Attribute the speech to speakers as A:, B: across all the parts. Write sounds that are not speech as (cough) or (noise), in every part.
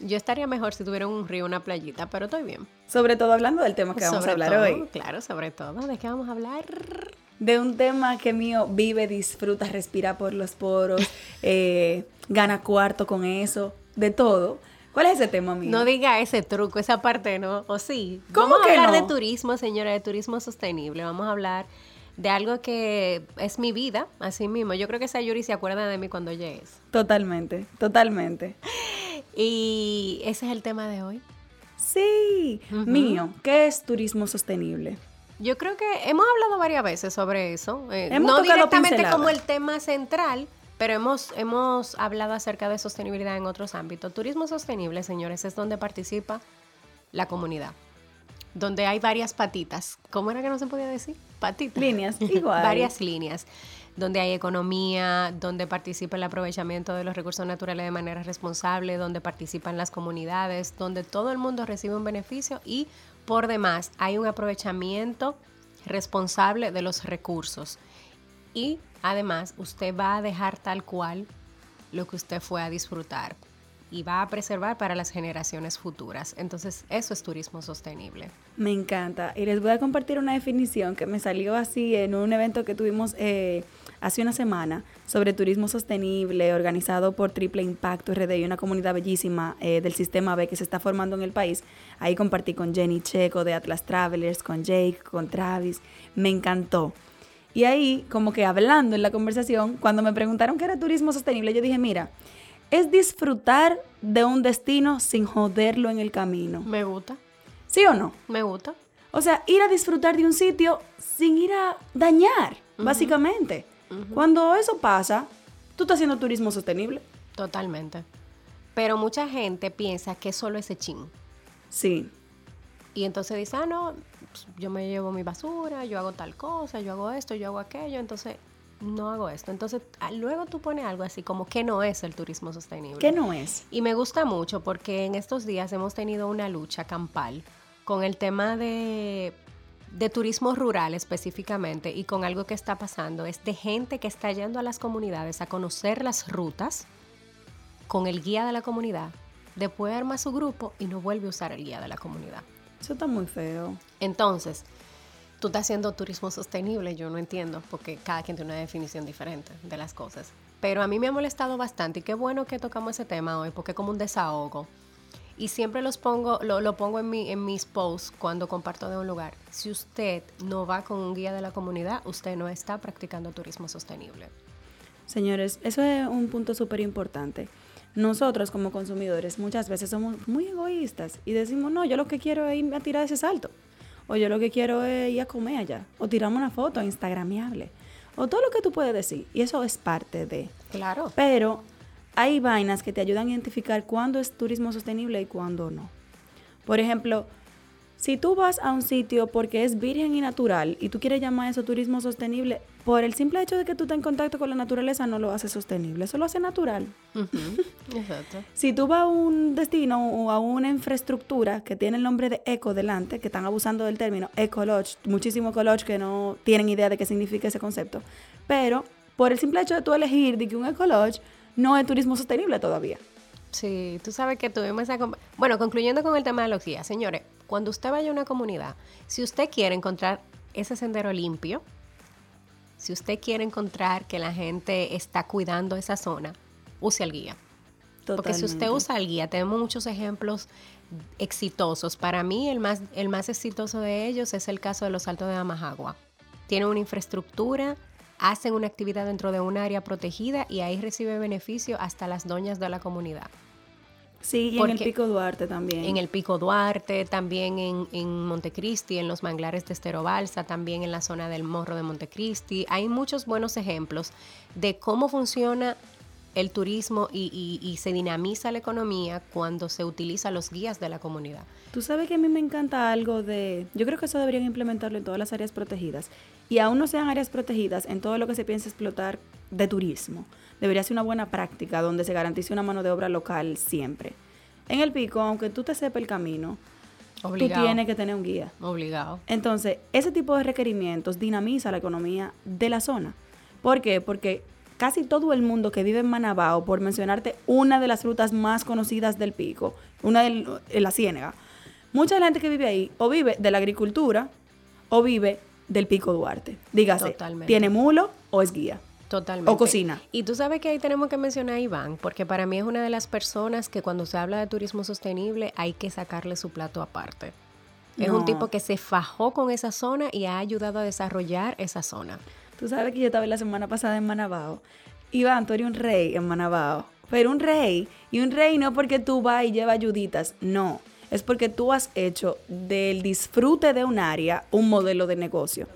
A: Yo estaría mejor si tuviera un río, una playita, pero estoy bien.
B: Sobre todo hablando del tema que vamos a hablar hoy.
A: Claro, sobre todo. ¿De qué vamos a hablar?
B: De un tema que mío vive, disfruta, respira por los poros, (laughs) eh, gana cuarto con eso, de todo. ¿Cuál es ese tema mío?
A: No diga ese truco, esa parte, ¿no? ¿O sí?
B: ¿Cómo
A: vamos
B: que
A: a hablar
B: no?
A: de turismo, señora, de turismo sostenible. Vamos a hablar de algo que es mi vida, así mismo. Yo creo que esa Yuri se acuerda de mí cuando llegues.
B: Totalmente, totalmente. (laughs)
A: Y ese es el tema de hoy.
B: Sí, mío, ¿qué es turismo sostenible?
A: Yo creo que hemos hablado varias veces sobre eso. eh,
B: Hemos
A: no directamente como el tema central, pero hemos, hemos hablado acerca de sostenibilidad en otros ámbitos. Turismo sostenible, señores, es donde participa la comunidad. Donde hay varias patitas. ¿Cómo era que no se podía decir? Patitas.
B: Líneas, (laughs) igual.
A: varias líneas. Donde hay economía, donde participa el aprovechamiento de los recursos naturales de manera responsable, donde participan las comunidades, donde todo el mundo recibe un beneficio y por demás hay un aprovechamiento responsable de los recursos. Y además usted va a dejar tal cual lo que usted fue a disfrutar y va a preservar para las generaciones futuras. Entonces eso es turismo sostenible.
B: Me encanta. Y les voy a compartir una definición que me salió así en un evento que tuvimos eh, hace una semana sobre turismo sostenible organizado por Triple Impacto RD y una comunidad bellísima eh, del sistema B que se está formando en el país. Ahí compartí con Jenny Checo de Atlas Travelers, con Jake, con Travis. Me encantó. Y ahí, como que hablando en la conversación, cuando me preguntaron qué era turismo sostenible, yo dije, mira, es disfrutar de un destino sin joderlo en el camino.
A: Me gusta,
B: ¿Sí o no?
A: me gusta.
B: O sea, ir a disfrutar de un sitio sin ir a dañar, básicamente. Cuando eso pasa, tú estás haciendo turismo sostenible.
A: Totalmente. Pero mucha gente piensa que solo ese chin.
B: Sí.
A: Y entonces dice, ah, no, pues, yo me llevo mi basura, yo hago tal cosa, yo hago esto, yo hago aquello, entonces no hago esto. Entonces ah, luego tú pones algo así como que no es el turismo sostenible.
B: ¿Qué no es?
A: Y me gusta mucho porque en estos días hemos tenido una lucha campal con el tema de, de turismo rural específicamente y con algo que está pasando. Es de gente que está yendo a las comunidades a conocer las rutas con el guía de la comunidad. Después arma su grupo y no vuelve a usar el guía de la comunidad.
B: Eso está muy feo.
A: Entonces, tú estás haciendo turismo sostenible, yo no entiendo, porque cada quien tiene una definición diferente de las cosas. Pero a mí me ha molestado bastante y qué bueno que tocamos ese tema hoy, porque es como un desahogo. Y siempre los pongo, lo, lo pongo en, mi, en mis posts cuando comparto de un lugar. Si usted no va con un guía de la comunidad, usted no está practicando turismo sostenible.
B: Señores, eso es un punto súper importante. Nosotros como consumidores muchas veces somos muy egoístas y decimos, no, yo lo que quiero es ir a tirar ese salto. O yo lo que quiero es ir a comer allá. O tirarme una foto instagramiable. O todo lo que tú puedes decir. Y eso es parte de...
A: Claro.
B: Pero hay vainas que te ayudan a identificar cuándo es turismo sostenible y cuándo no. Por ejemplo, si tú vas a un sitio porque es virgen y natural y tú quieres llamar eso turismo sostenible, por el simple hecho de que tú estás en contacto con la naturaleza no lo hace sostenible, eso lo hace natural.
A: Exacto. (laughs)
B: Si tú vas a un destino o a una infraestructura que tiene el nombre de eco delante, que están abusando del término eco lodge, muchísimos eco lodge que no tienen idea de qué significa ese concepto, pero por el simple hecho de tú elegir de que un eco lodge no es turismo sostenible todavía.
A: Sí, tú sabes que tuvimos esa... Bueno, concluyendo con el tema de los guías, señores, cuando usted vaya a una comunidad, si usted quiere encontrar ese sendero limpio, si usted quiere encontrar que la gente está cuidando esa zona, use el guía. Porque si usted
B: Totalmente.
A: usa el guía, tenemos muchos ejemplos exitosos. Para mí, el más, el más exitoso de ellos es el caso de los Altos de Amajagua. tienen una infraestructura, hacen una actividad dentro de un área protegida y ahí recibe beneficio hasta las doñas de la comunidad.
B: Sí, y en el Pico Duarte también.
A: En el Pico Duarte, también en, en Montecristi, en los manglares de Estero Balsa, también en la zona del Morro de Montecristi. Hay muchos buenos ejemplos de cómo funciona el turismo y, se dinamiza la economía cuando se utiliza los guías de la comunidad.
B: Tú sabes que a mí me encanta algo de, yo creo que eso deberían implementarlo en todas las áreas protegidas y aún no sean áreas protegidas en todo lo que se piensa explotar de turismo. Debería ser una buena práctica donde se garantice una mano de obra local siempre. En el pico, aunque tú te sepas el camino, tú tienes que tener un guía.
A: Obligado.
B: Entonces, ese tipo de requerimientos dinamiza la economía de la zona. ¿Por qué? Porque casi todo el mundo que vive en Manabao, por mencionarte una de las rutas más conocidas del pico, una de la ciénaga, mucha gente que vive ahí o vive de la agricultura o vive del pico Duarte. Dígase, tiene mulo o es guía.
A: Totalmente.
B: O cocina.
A: Y tú sabes que ahí tenemos que mencionar a Iván, porque para mí es una de las personas que cuando se habla de turismo sostenible hay que sacarle su plato aparte. Es un tipo que se fajó con esa zona y ha ayudado a desarrollar esa zona.
B: Tú sabes que yo estaba la semana pasada en Manabao. Iván, tú eres un rey en Manabao. Pero un rey. Y un rey no porque tú vas y llevas ayuditas. No. Es porque tú has hecho del disfrute de un área un modelo de negocio.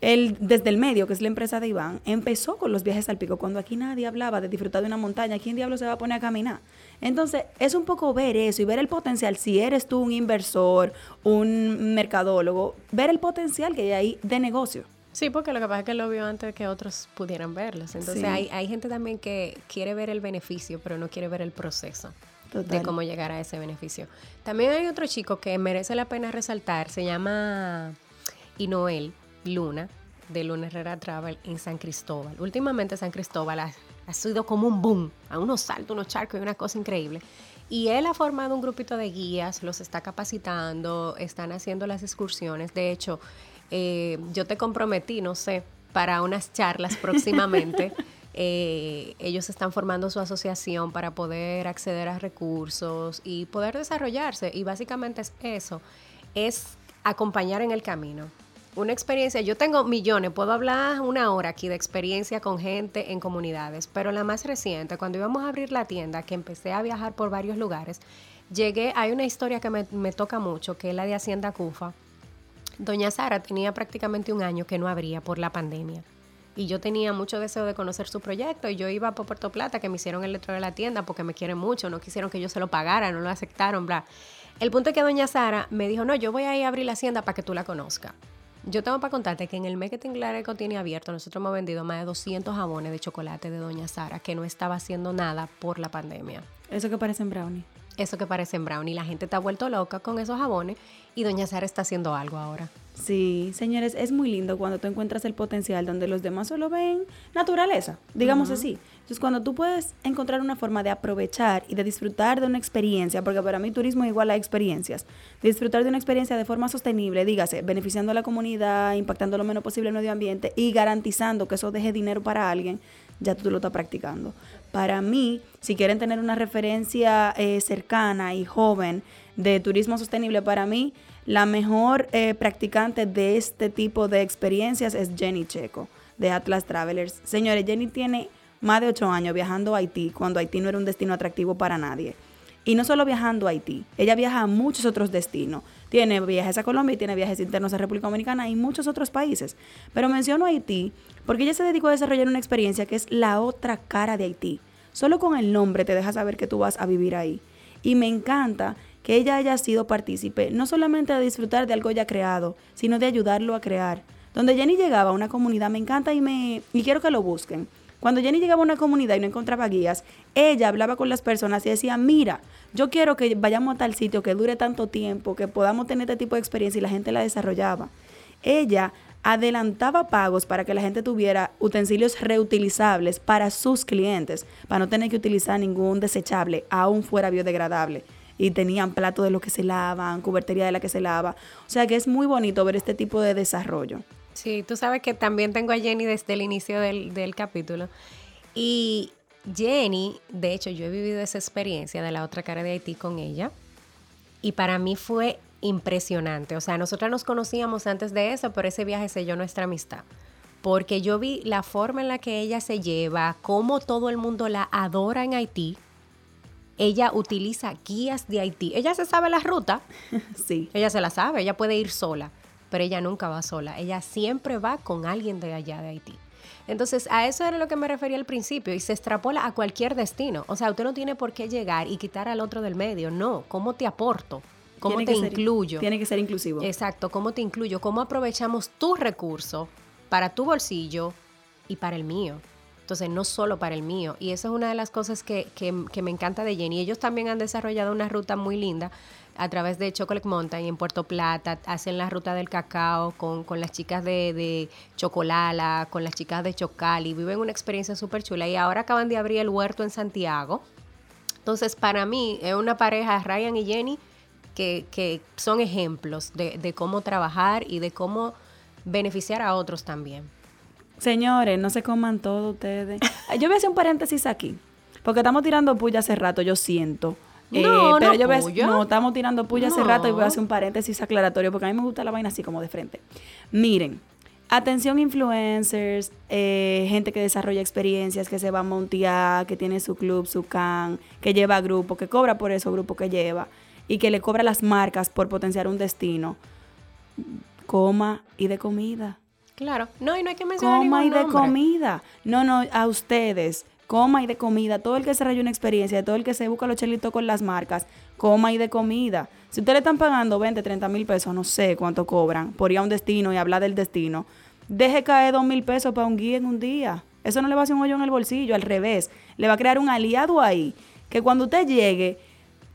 B: Él, desde el medio, que es la empresa de Iván, empezó con los viajes al pico. Cuando aquí nadie hablaba de disfrutar de una montaña, ¿quién diablo se va a poner a caminar? Entonces, es un poco ver eso y ver el potencial. Si eres tú un inversor, un mercadólogo, ver el potencial que hay ahí de negocio.
A: Sí, porque lo que pasa es que lo vio antes de que otros pudieran verlos. Entonces hay, hay gente también que quiere ver el beneficio, pero no quiere ver el proceso de cómo llegar a ese beneficio. También hay otro chico que merece la pena resaltar, se llama Inoel Luna, de Luna Herrera Travel en San Cristóbal. Últimamente San Cristóbal ha, ha sido como un boom, a unos saltos, unos charcos y una cosa increíble. Y él ha formado un grupito de guías, los está capacitando, están haciendo las excursiones. De hecho, eh, yo te comprometí, no sé, para unas charlas próximamente. (laughs) Eh, ellos están formando su asociación para poder acceder a recursos y poder desarrollarse. Y básicamente es eso, es acompañar en el camino. Una experiencia, yo tengo millones, puedo hablar una hora aquí de experiencia con gente en comunidades, pero la más reciente, cuando íbamos a abrir la tienda, que empecé a viajar por varios lugares, llegué, hay una historia que me, me toca mucho, que es la de Hacienda Cufa, Doña Sara tenía prácticamente un año que no abría por la pandemia. Y yo tenía mucho deseo de conocer su proyecto y yo iba por Puerto Plata, que me hicieron el letro de la tienda porque me quieren mucho, no quisieron que yo se lo pagara, no lo aceptaron, bla. El punto es que doña Sara me dijo, no, yo voy a ir a abrir la hacienda para que tú la conozcas. Yo tengo para contarte que en el mes que Tinglareco tiene abierto, nosotros hemos vendido más de 200 jabones de chocolate de Doña Sara, que no estaba haciendo nada por la pandemia.
B: Eso que parecen brownie.
A: Eso que parecen brownie. La gente está vuelto loca con esos jabones y Doña Sara está haciendo algo ahora.
B: Sí, señores, es muy lindo cuando tú encuentras el potencial donde los demás solo ven naturaleza, digamos así. Entonces, cuando tú puedes encontrar una forma de aprovechar y de disfrutar de una experiencia, porque para mí turismo es igual a experiencias, disfrutar de una experiencia de forma sostenible, dígase, beneficiando a la comunidad, impactando lo menos posible el medio ambiente y garantizando que eso deje dinero para alguien, ya tú lo estás practicando. Para mí, si quieren tener una referencia eh, cercana y joven de turismo sostenible, para mí, la mejor eh, practicante de este tipo de experiencias es Jenny Checo, de Atlas Travelers. Señores, Jenny tiene más de ocho años viajando a Haití, cuando Haití no era un destino atractivo para nadie. Y no solo viajando a Haití, ella viaja a muchos otros destinos. Tiene viajes a Colombia y tiene viajes internos a República Dominicana y muchos otros países. Pero menciono Haití porque ella se dedicó a desarrollar una experiencia que es la otra cara de Haití. Solo con el nombre te deja saber que tú vas a vivir ahí. Y me encanta que ella haya sido partícipe, no solamente de disfrutar de algo ya creado, sino de ayudarlo a crear. Donde Jenny llegaba a una comunidad, me encanta y, me, y quiero que lo busquen. Cuando Jenny llegaba a una comunidad y no encontraba guías, ella hablaba con las personas y decía, mira, yo quiero que vayamos a tal sitio que dure tanto tiempo, que podamos tener este tipo de experiencia y la gente la desarrollaba. Ella adelantaba pagos para que la gente tuviera utensilios reutilizables para sus clientes, para no tener que utilizar ningún desechable, aún fuera biodegradable y tenían plato de lo que se lavan, cubertería de la que se lava. O sea que es muy bonito ver este tipo de desarrollo.
A: Sí, tú sabes que también tengo a Jenny desde el inicio del, del capítulo. Y Jenny, de hecho, yo he vivido esa experiencia de la otra cara de Haití con ella. Y para mí fue impresionante. O sea, nosotras nos conocíamos antes de eso, pero ese viaje selló nuestra amistad. Porque yo vi la forma en la que ella se lleva, cómo todo el mundo la adora en Haití. Ella utiliza guías de Haití. Ella se sabe la ruta. (laughs)
B: Sí.
A: Ella se la sabe, ella puede ir sola, pero ella nunca va sola. Ella siempre va con alguien de allá de Haití. Entonces, a eso era lo que me refería al principio y se extrapola a cualquier destino. O sea, usted no tiene por qué llegar y quitar al otro del medio. No, ¿cómo te aporto? ¿Cómo
B: Tiene
A: te
B: ser-
A: incluyo?
B: tiene que ser inclusivo.
A: Exacto, ¿cómo te incluyo? ¿Cómo aprovechamos tu recurso para tu bolsillo y para el mío? Entonces, no solo para el mío. Y eso es una de las cosas que, que- que me encanta de Jenny. Ellos también han desarrollado una ruta muy linda a través de Chocolate Mountain en Puerto Plata. Hacen la ruta del cacao con, con las chicas de, de Chocolala, con las chicas de Chocali. Viven una experiencia súper chula. Y ahora acaban de abrir el huerto en Santiago. Entonces, para mí, es una pareja, Ryan y Jenny, que, que son ejemplos de, de cómo trabajar y de cómo beneficiar a otros también.
B: Señores, no se coman todo ustedes. Yo voy a hacer un paréntesis aquí. Porque estamos tirando puya hace rato, yo siento. Eh,
A: No,
B: pero
A: no
B: yo voy a- no, estamos tirando puya hace rato y voy a hacer un paréntesis aclaratorio porque a mí me gusta la vaina así como de frente. Miren, atención influencers, eh, gente que desarrolla experiencias, que se va a montear, que tiene su club, su can, que lleva grupo, que cobra por eso grupo que lleva y que le cobra las marcas por potenciar un destino. Coma y de comida.
A: Claro. No, y no hay que mencionar
B: Coma y de
A: nombre.
B: comida. No, no, a ustedes. Coma y de comida. Todo el que desarrolla una experiencia, todo el que se busca los chelitos con las marcas, coma y de comida. Si ustedes le están pagando 20, 30 mil pesos, no sé cuánto cobran, por ir a un destino y hablar del destino, deje caer 2 mil pesos para un guía en un día. Eso no le va a hacer un hoyo en el bolsillo, al revés. Le va a crear un aliado ahí, que cuando usted llegue,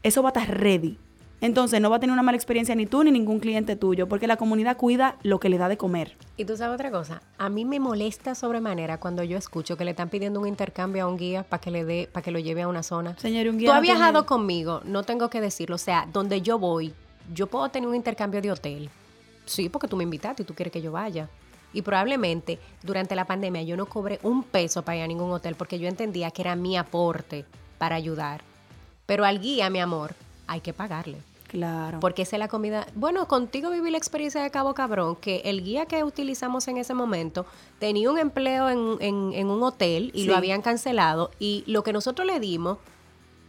B: eso va a estar ready. Entonces no va a tener una mala experiencia ni tú ni ningún cliente tuyo, porque la comunidad cuida lo que le da de comer.
A: Y tú sabes otra cosa, a mí me molesta sobremanera cuando yo escucho que le están pidiendo un intercambio a un guía para que le dé, para que lo lleve a una zona.
B: Señor, un guía
A: Tú has viajado conmigo, no tengo que decirlo, o sea, donde yo voy, yo puedo tener un intercambio de hotel. Sí, porque tú me invitaste y tú quieres que yo vaya. Y probablemente durante la pandemia yo no cobré un peso para ir a ningún hotel porque yo entendía que era mi aporte para ayudar. Pero al guía, mi amor, hay que pagarle.
B: Claro.
A: Porque esa es la comida. Bueno, contigo viví la experiencia de Cabo Cabrón, que el guía que utilizamos en ese momento tenía un empleo en, en- en un hotel y
B: Sí.
A: lo habían cancelado. Y lo que nosotros le dimos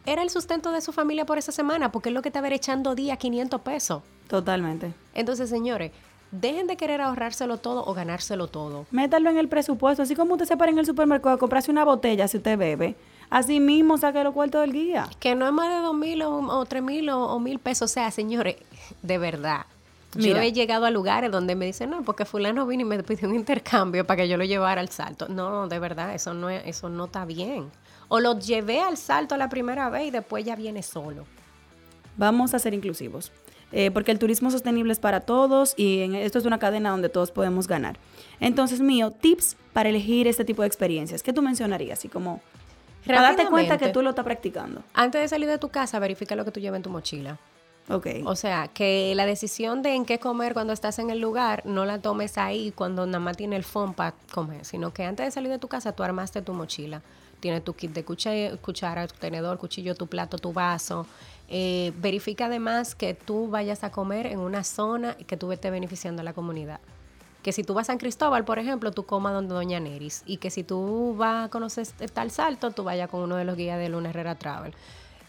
A: era el sustento de su familia por esa semana, porque es lo que te haber echando día 500 pesos.
B: Totalmente.
A: Entonces, señores, dejen de querer ahorrárselo todo o ganárselo todo.
B: Métalo en el presupuesto. Así como usted se para en el supermercado a comprarse una botella si usted bebe. Así mismo saque los cuartos del guía.
A: Que no es más de dos mil o, o tres mil o, o mil pesos. O sea, señores, de verdad. Yo he llegado a lugares donde me dicen, no, porque fulano vino y me pidió un intercambio para que yo lo llevara al salto. No, de verdad, eso no, es, eso no está bien. O lo llevé al salto la primera vez y después ya viene solo.
B: Vamos a ser inclusivos. Eh, porque el turismo sostenible es para todos y en- esto es una cadena donde todos podemos ganar. Entonces, mío, tips para elegir este tipo de experiencias. ¿Qué tú mencionarías? Así como, para darte cuenta que tú lo estás practicando.
A: Antes de salir de tu casa, verifica lo que tú llevas en tu mochila.
B: Ok.
A: O sea, que la decisión de en qué comer cuando estás en el lugar no la tomes ahí cuando nada más tiene el phone para comer, sino que antes de salir de tu casa tú armaste tu mochila. Tienes tu kit de cuchara, cuchara, tu tenedor, cuchillo, tu plato, tu vaso. Eh, verifica además que tú vayas a comer en una zona que tú estés beneficiando a la comunidad. Que si tú vas a San Cristóbal, por ejemplo, tú comas donde Doña Neris. Y que si tú vas a conocer tal salto, tú vayas con uno de los guías de Luna Herrera Travel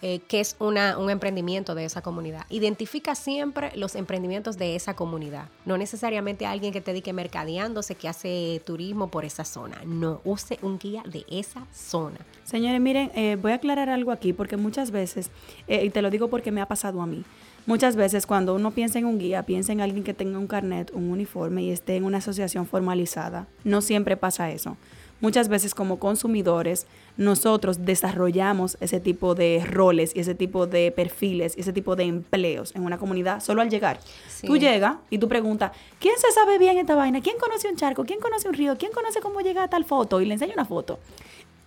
A: eh, que es una, un emprendimiento de esa comunidad. Identifica siempre los emprendimientos de esa comunidad. No necesariamente alguien que te dedique mercadeándose, que hace turismo por esa zona. No, use un guía de esa zona.
B: Señores, miren, eh, voy a aclarar algo aquí porque muchas veces, eh, y te lo digo porque me ha pasado a mí, muchas veces cuando uno piensa en un guía, piensa en alguien que tenga un carnet, un uniforme y esté en una asociación formalizada. No siempre pasa eso. Muchas veces como consumidores, nosotros desarrollamos ese tipo de roles y ese tipo de perfiles y ese tipo de empleos en una comunidad solo al llegar.
A: Sí.
B: Tú llegas y tú preguntas, ¿quién se sabe bien esta vaina? ¿Quién conoce un charco? ¿Quién conoce un río? ¿Quién conoce cómo llega a tal foto? Y le enseña una foto.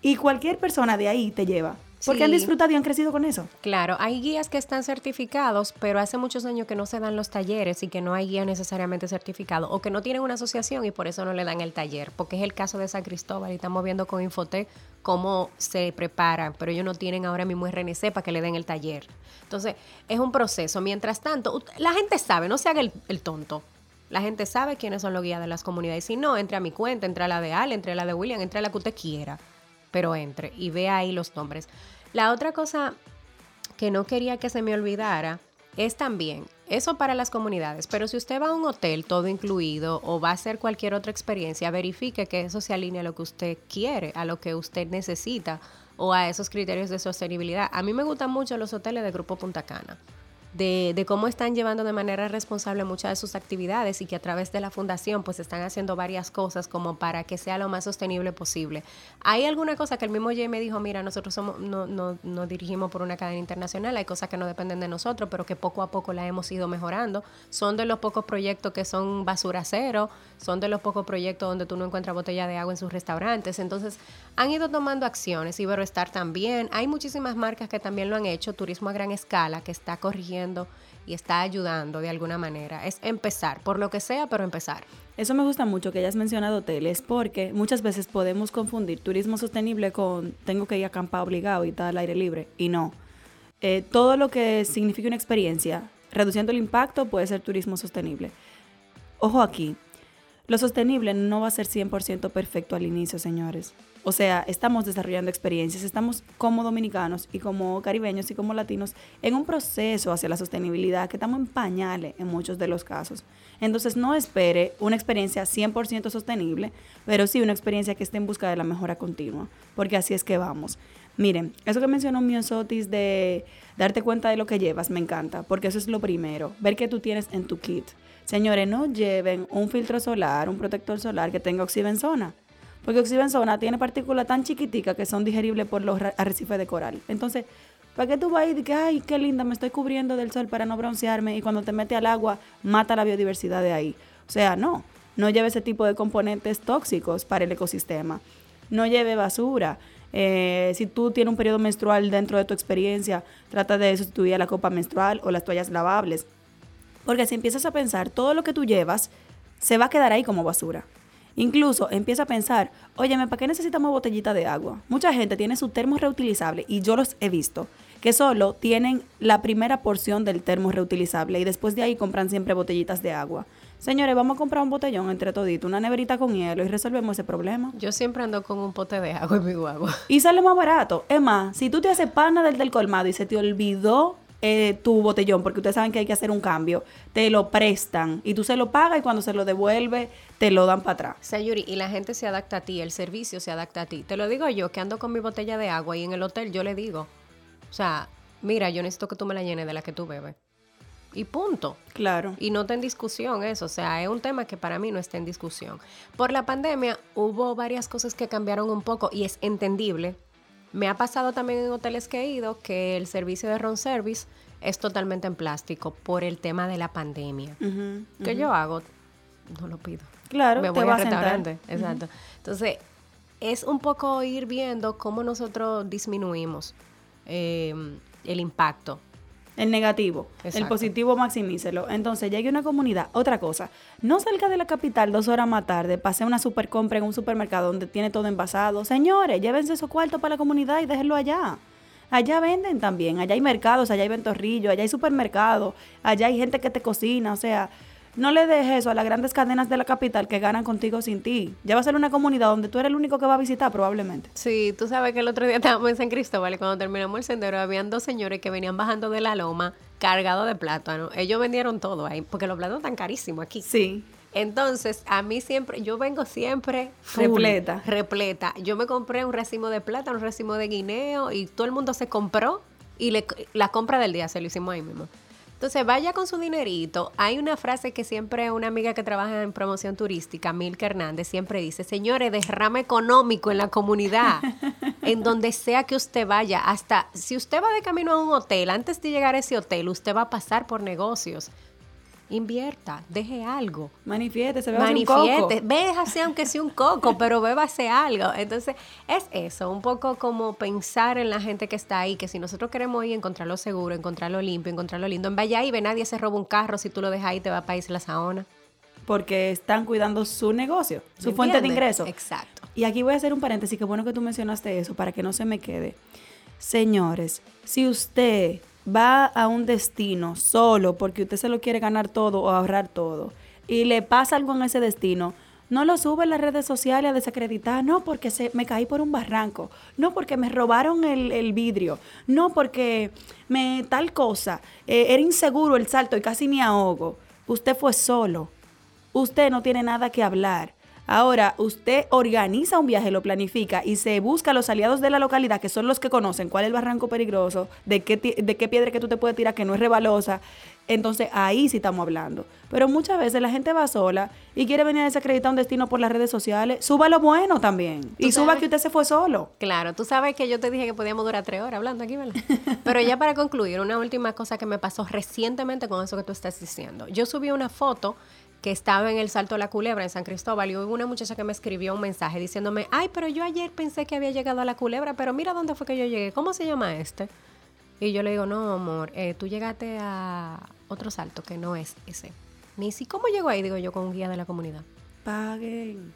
B: Y cualquier persona de ahí te lleva. Porque han disfrutado y han crecido con eso.
A: Claro, hay guías que están certificados, pero hace muchos años que no se dan los talleres y que no hay guía necesariamente certificado o que no tienen una asociación y por eso no le dan el taller, porque es el caso de San Cristóbal y estamos viendo con Infotec cómo se preparan, pero ellos no tienen ahora mismo RNC para que le den el taller. Entonces, es un proceso. Mientras tanto, la gente sabe, no se haga el, tonto. La gente sabe quiénes son los guías de las comunidades. Si no, entre a mi cuenta, entre a la de Al, entre a la de William, entre a la que usted quiera. Pero entre y vea ahí los nombres. La otra cosa que no quería que se me olvidara es también eso para las comunidades, pero si usted va a un hotel todo incluido o va a hacer cualquier otra experiencia, verifique que eso se alinea a lo que usted quiere, a lo que usted necesita o a esos criterios de sostenibilidad. A mí me gustan mucho los hoteles de Grupo Punta Cana de, cómo están llevando de manera responsable muchas de sus actividades y que a través de la fundación pues están haciendo varias cosas como para que sea lo más sostenible posible. Hay alguna cosa que el mismo Jay me dijo, mira, nosotros somos, no, no, nos dirigimos por una cadena internacional, hay cosas que no dependen de nosotros, pero que poco a poco la hemos ido mejorando. Son de los pocos proyectos que son basura cero, son de los pocos proyectos donde tú no encuentras botella de agua en sus restaurantes. Entonces, han ido tomando acciones, Iberoestar también. Hay muchísimas marcas que también lo han hecho, Turismo a Gran Escala, que está corrigiendo y está ayudando de alguna manera. Es empezar, por lo que sea, pero empezar.
B: Eso me gusta mucho que hayas mencionado hoteles, porque muchas veces podemos confundir turismo sostenible con tengo que ir a acampar obligado y estar al aire libre. Y no. Eh, todo lo que signifique una experiencia, reduciendo el impacto, puede ser turismo sostenible. Ojo aquí, lo sostenible no va a ser 100% perfecto al inicio, señores. O sea, estamos desarrollando experiencias, estamos como dominicanos y como caribeños y como latinos en un proceso hacia la sostenibilidad que estamos en pañales en muchos de los casos. Entonces no espere una experiencia 100% sostenible, pero sí una experiencia que esté en busca de la mejora continua, porque así es que vamos. Miren, eso que mencionó Miosotis de darte cuenta de lo que llevas, me encanta, porque eso es lo primero, ver qué tú tienes en tu kit. Señores, no lleven un filtro solar, un protector solar que tenga oxibenzona. Porque oxibenzona tiene partículas tan chiquiticas que son digeribles por los arrecifes de coral. Entonces, ¿para qué tú vas y dices, ay, qué linda, me estoy cubriendo del sol para no broncearme? Y cuando te mete al agua, mata la biodiversidad de ahí. O sea, no. No lleve ese tipo de componentes tóxicos para el ecosistema. No lleve basura. Eh, si tú tienes un periodo menstrual dentro de tu experiencia, trata de sustituir la copa menstrual o las toallas lavables. Porque si empiezas a pensar, todo lo que tú llevas se va a quedar ahí como basura. Incluso empieza a pensar, óyeme, ¿para qué necesitamos botellita de agua? Mucha gente tiene su termo reutilizable y yo los he visto, que solo tienen la primera porción del termo reutilizable y después de ahí compran siempre botellitas de agua. Señores, vamos a comprar un botellón entre toditos, una neverita con hielo y resolvemos ese problema.
A: Yo siempre ando con un pote de agua en mi agua.
B: Y sale más barato. Es más, si tú te haces pana del del colmado y se te olvidó eh, tu botellón, porque ustedes saben que hay que hacer un cambio, te lo prestan y tú se lo pagas y cuando se lo devuelve te lo dan para atrás.
A: Sayuri, y la gente se adapta a ti, el servicio se adapta a ti. Te lo digo yo, que ando con mi botella de agua y en el hotel yo le digo, o sea, mira, yo necesito que tú me la llenes de la que tú bebes. Y punto.
B: Claro.
A: Y no está en discusión eso. O sea, es un tema que para mí no está en discusión. Por la pandemia hubo varias cosas que cambiaron un poco y es entendible me ha pasado también en hoteles que he ido que el servicio de room service es totalmente en plástico por el tema de la pandemia. ¿Qué yo hago? No lo pido.
B: Claro,
A: me voy al restaurante. Exacto. Entonces, es un poco ir viendo cómo nosotros disminuimos eh, el impacto
B: el negativo. El positivo maximícelo. Entonces, llegue a una comunidad. Otra cosa, no salga de la capital dos horas más tarde, pase una super compra en un supermercado donde tiene todo envasado. Señores, llévense esos cuartos para la comunidad y déjenlo allá. Allá venden también, allá hay mercados, allá hay ventorrillos, allá hay supermercados, allá hay gente que te cocina, o sea, no le dejes eso a las grandes cadenas de la capital que ganan contigo sin ti. Ya va a ser una comunidad donde tú eres el único que va a visitar probablemente.
A: Sí, tú sabes que el otro día (laughs) estábamos en San Cristóbal y cuando terminamos el sendero habían dos señores que venían bajando de la loma cargados de plátano. Ellos vendieron todo ahí porque los plátanos están carísimos aquí.
B: Sí.
A: Entonces, a mí siempre, yo vengo siempre
B: repleta.
A: repleta. Yo me compré un racimo de plátano, un racimo de guineo y todo el mundo se compró y la compra del día se lo hicimos ahí mismo. Entonces, vaya con su dinerito. Hay una frase que siempre una amiga que trabaja en promoción turística, Milka Hernández, siempre dice, señores, derrame económico en la comunidad, (laughs) en donde sea que usted vaya. Hasta si usted va de camino a un hotel, antes de llegar a ese hotel, usted va a pasar por negocios. Invierta, deje algo.
B: Manifieste, se beba un coco.
A: Véjase aunque sea un coco, pero bébase algo. Entonces, es eso, un poco como pensar en la gente que está ahí, que si nosotros queremos ir, encontrarlo seguro, encontrarlo limpio, encontrarlo lindo. En ve nadie se roba un carro, si tú lo dejas ahí te va a país la saona.
B: Porque están cuidando su negocio, su fuente de ingreso.
A: Exacto.
B: Y aquí voy a hacer un paréntesis, que bueno que tú mencionaste eso, para que no se me quede. Señores, si usted va a un destino solo porque usted se lo quiere ganar todo o ahorrar todo y le pasa algo en ese destino, no lo sube en las redes sociales a desacreditar, no porque se, me caí por un barranco, no porque me robaron el, vidrio, no porque me tal cosa, eh, era inseguro el salto y casi me ahogo. Usted fue solo, usted no tiene nada que hablar. Ahora, usted organiza un viaje, lo planifica y se busca a los aliados de la localidad, que son los que conocen cuál es el barranco peligroso, de qué, de qué piedra que tú te puedes tirar que no es rebalosa. Entonces, ahí sí estamos hablando. Pero muchas veces la gente va sola y quiere venir a desacreditar un destino por las redes sociales. Suba lo bueno también. Y suba que usted se fue solo.
A: Claro, tú sabes que yo te dije que podíamos durar tres horas hablando aquí, ¿verdad? (laughs) Pero ya para concluir, una última cosa que me pasó recientemente con eso que tú estás diciendo. Yo subí una foto que estaba en el Salto de la Culebra en San Cristóbal y hubo una muchacha que me escribió un mensaje diciéndome, ay, pero yo ayer pensé que había llegado a la Culebra, pero mira dónde fue que yo llegué, ¿cómo se llama este? Y yo le digo, no, amor, eh, tú llegaste a otro salto que no es ese. Ni si, ¿cómo llegó ahí? Digo yo, con un guía de la comunidad.
B: Paguen.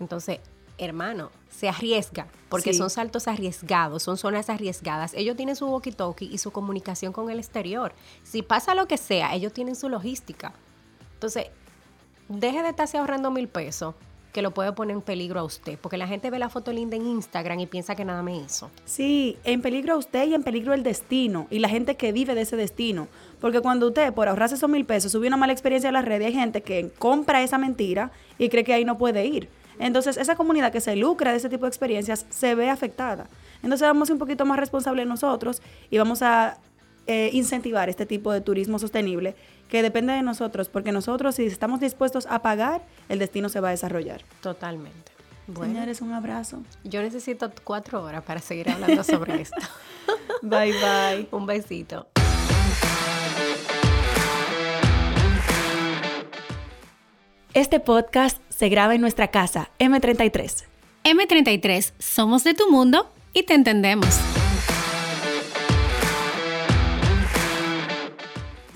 A: Entonces, hermano, se arriesga, porque son saltos arriesgados, son zonas arriesgadas. Ellos tienen su walkie-talkie y su comunicación con el exterior. Si pasa lo que sea, ellos tienen su logística. Entonces, deje de estarse ahorrando mil pesos que lo puede poner en peligro a usted, porque la gente ve la foto linda en Instagram y piensa que nada me hizo.
B: Sí, en peligro a usted y en peligro el destino y la gente que vive de ese destino. Porque cuando usted, por ahorrarse esos mil pesos, sube una mala experiencia en las redes, hay gente que compra esa mentira y cree que ahí no puede ir. Entonces, esa comunidad que se lucra de ese tipo de experiencias se ve afectada. Entonces, vamos a un poquito más responsables nosotros y vamos a eh, incentivar este tipo de turismo sostenible que depende de nosotros, porque nosotros si estamos dispuestos a pagar, el destino se va a desarrollar.
A: Totalmente.
B: Bueno, Señores, un abrazo.
A: Yo necesito cuatro horas para seguir hablando sobre (laughs) esto.
B: bye bye.
A: un besito.
B: Este podcast se graba en nuestra casa, M33.
A: M33, somos de tu mundo y te entendemos.